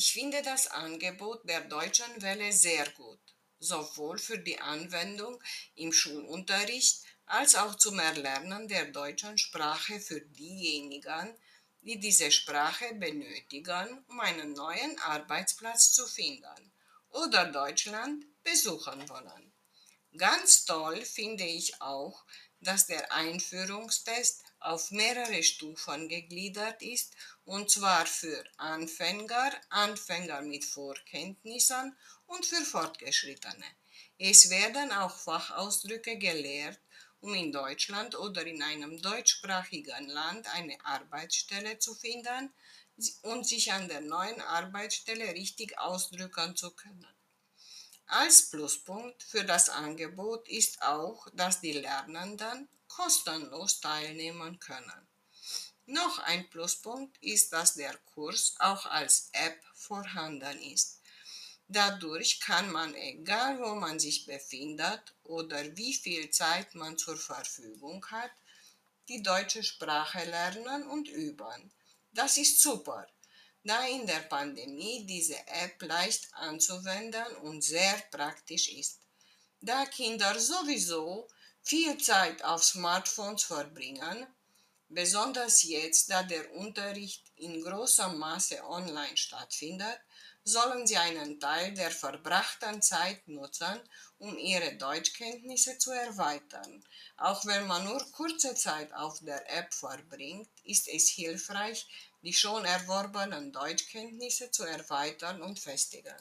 Ich finde das Angebot der Deutschen Welle sehr gut, sowohl für die Anwendung im Schulunterricht als auch zum Erlernen der deutschen Sprache für diejenigen, die diese Sprache benötigen, um einen neuen Arbeitsplatz zu finden oder Deutschland besuchen wollen. Ganz toll finde ich auch, dass der Einführungstest auf mehrere Stufen gegliedert ist, und zwar für Anfänger, Anfänger mit Vorkenntnissen und für Fortgeschrittene. Es werden auch Fachausdrücke gelehrt, um in Deutschland oder in einem deutschsprachigen Land eine Arbeitsstelle zu finden und sich an der neuen Arbeitsstelle richtig ausdrücken zu können. Als Pluspunkt für das Angebot ist auch, dass die Lernenden kostenlos teilnehmen können. Noch ein Pluspunkt ist, dass der Kurs auch als App vorhanden ist. Dadurch kann man, egal wo man sich befindet oder wie viel Zeit man zur Verfügung hat, die deutsche Sprache lernen und üben. Das ist super, da in der Pandemie diese App leicht anzuwenden und sehr praktisch ist. Da Kinder sowieso viel Zeit auf Smartphones verbringen, besonders jetzt, da der Unterricht in großem Maße online stattfindet, sollen sie einen Teil der verbrachten Zeit nutzen, um ihre Deutschkenntnisse zu erweitern. Auch wenn man nur kurze Zeit auf der App verbringt, ist es hilfreich, die schon erworbenen Deutschkenntnisse zu erweitern und festigen.